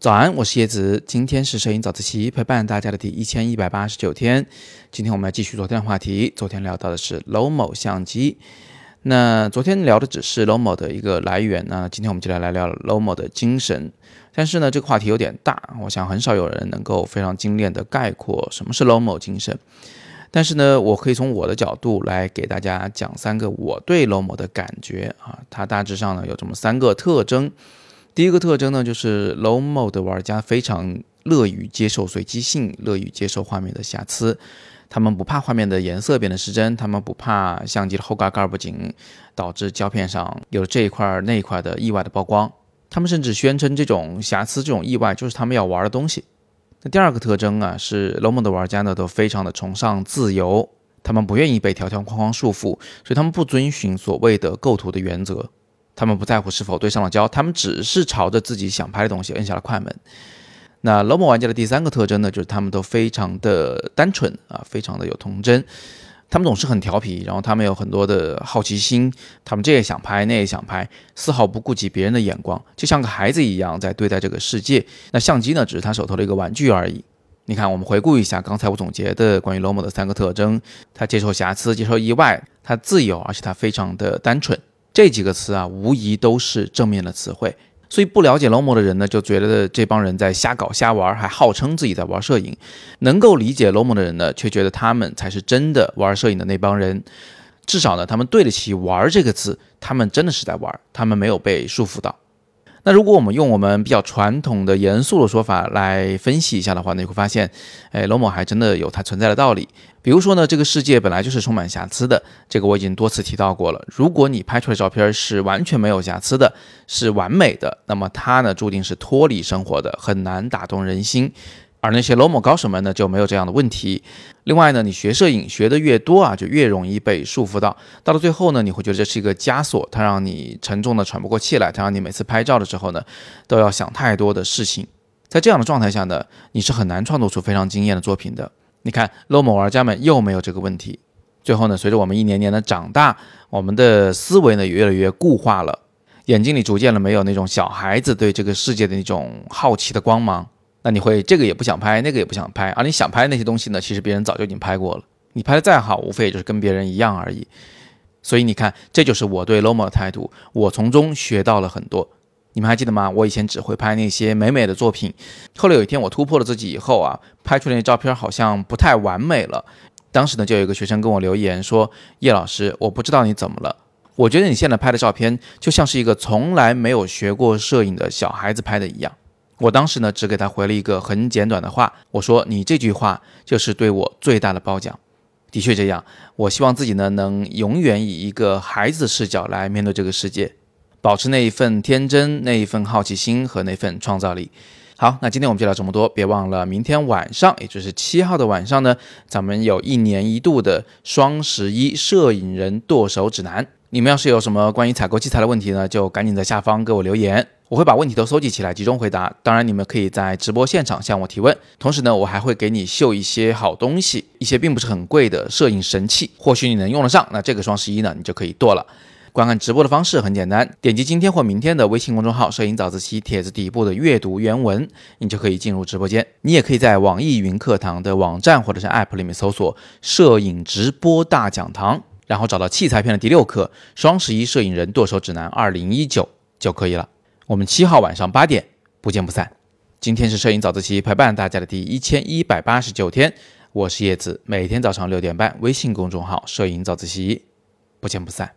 早安，我是叶子，今天是摄影早自习陪伴大家的第一千一百八十九天。今天我们来继续昨天的话题，昨天聊到的是 Lomo 相机。那昨天聊的只是 Lomo 的一个来源，那今天我们就来来聊 Lomo 的精神。但是呢，这个话题有点大，我想很少有人能够非常精炼的概括什么是 Lomo 精神。但是呢，我可以从我的角度来给大家讲三个我对 Lomo 的感觉啊，它大致上呢有这么三个特征。第一个特征呢，就是 low mode 玩家非常乐于接受随机性，乐于接受画面的瑕疵。他们不怕画面的颜色变得失真，他们不怕相机的后盖盖不紧导致胶片上有这一块那一块的意外的曝光。他们甚至宣称这种瑕疵、这种意外就是他们要玩的东西。那第二个特征啊，是 low mode 玩家呢都非常的崇尚自由，他们不愿意被条条框框束缚，所以他们不遵循所谓的构图的原则。他们不在乎是否对上了焦，他们只是朝着自己想拍的东西摁下了快门。那 Lomo 玩家的第三个特征呢，就是他们都非常的单纯啊，非常的有童真。他们总是很调皮，然后他们有很多的好奇心，他们这也想拍，那也想拍，丝毫不顾及别人的眼光，就像个孩子一样在对待这个世界。那相机呢，只是他手头的一个玩具而已。你看，我们回顾一下刚才我总结的关于 Lomo 的三个特征：他接受瑕疵，接受意外，他自由，而且他非常的单纯。这几个词啊，无疑都是正面的词汇，所以不了解 Lomo 的人呢，就觉得这帮人在瞎搞瞎玩，还号称自己在玩摄影；能够理解 Lomo 的人呢，却觉得他们才是真的玩摄影的那帮人。至少呢，他们对得起“玩”这个字，他们真的是在玩，他们没有被束缚到。那如果我们用我们比较传统的、严肃的说法来分析一下的话，你会发现，哎，罗某还真的有它存在的道理。比如说呢，这个世界本来就是充满瑕疵的，这个我已经多次提到过了。如果你拍出来的照片是完全没有瑕疵的，是完美的，那么它呢，注定是脱离生活的，很难打动人心。而那些 Lomo 高手们呢，就没有这样的问题。另外呢，你学摄影学的越多啊，就越容易被束缚到。到了最后呢，你会觉得这是一个枷锁，它让你沉重的喘不过气来，它让你每次拍照的时候呢，都要想太多的事情。在这样的状态下呢，你是很难创作出非常惊艳的作品的。你看，Lomo 玩家们又没有这个问题。最后呢，随着我们一年年的长大，我们的思维呢也越来越固化了，眼睛里逐渐的没有那种小孩子对这个世界的那种好奇的光芒。那你会这个也不想拍，那个也不想拍，而你想拍那些东西呢？其实别人早就已经拍过了。你拍的再好，无非也就是跟别人一样而已。所以你看，这就是我对 Lomo 的态度。我从中学到了很多。你们还记得吗？我以前只会拍那些美美的作品。后来有一天我突破了自己以后啊，拍出来那照片好像不太完美了。当时呢，就有一个学生跟我留言说：“叶老师，我不知道你怎么了。我觉得你现在拍的照片就像是一个从来没有学过摄影的小孩子拍的一样。”我当时呢，只给他回了一个很简短的话，我说：“你这句话就是对我最大的褒奖。”的确这样，我希望自己呢，能永远以一个孩子视角来面对这个世界，保持那一份天真、那一份好奇心和那份创造力。好，那今天我们就聊这么多，别忘了明天晚上，也就是七号的晚上呢，咱们有一年一度的双十一摄影人剁手指南。你们要是有什么关于采购器材的问题呢，就赶紧在下方给我留言。我会把问题都搜集起来，集中回答。当然，你们可以在直播现场向我提问。同时呢，我还会给你秀一些好东西，一些并不是很贵的摄影神器，或许你能用得上。那这个双十一呢，你就可以剁了。观看直播的方式很简单，点击今天或明天的微信公众号“摄影早自习”帖子底部的阅读原文，你就可以进入直播间。你也可以在网易云课堂的网站或者是 App 里面搜索“摄影直播大讲堂”，然后找到器材篇的第六课《双十一摄影人剁手指南二零一九》就可以了。我们七号晚上八点不见不散。今天是摄影早自习陪伴大家的第一千一百八十九天，我是叶子，每天早上六点半，微信公众号“摄影早自习”，不见不散。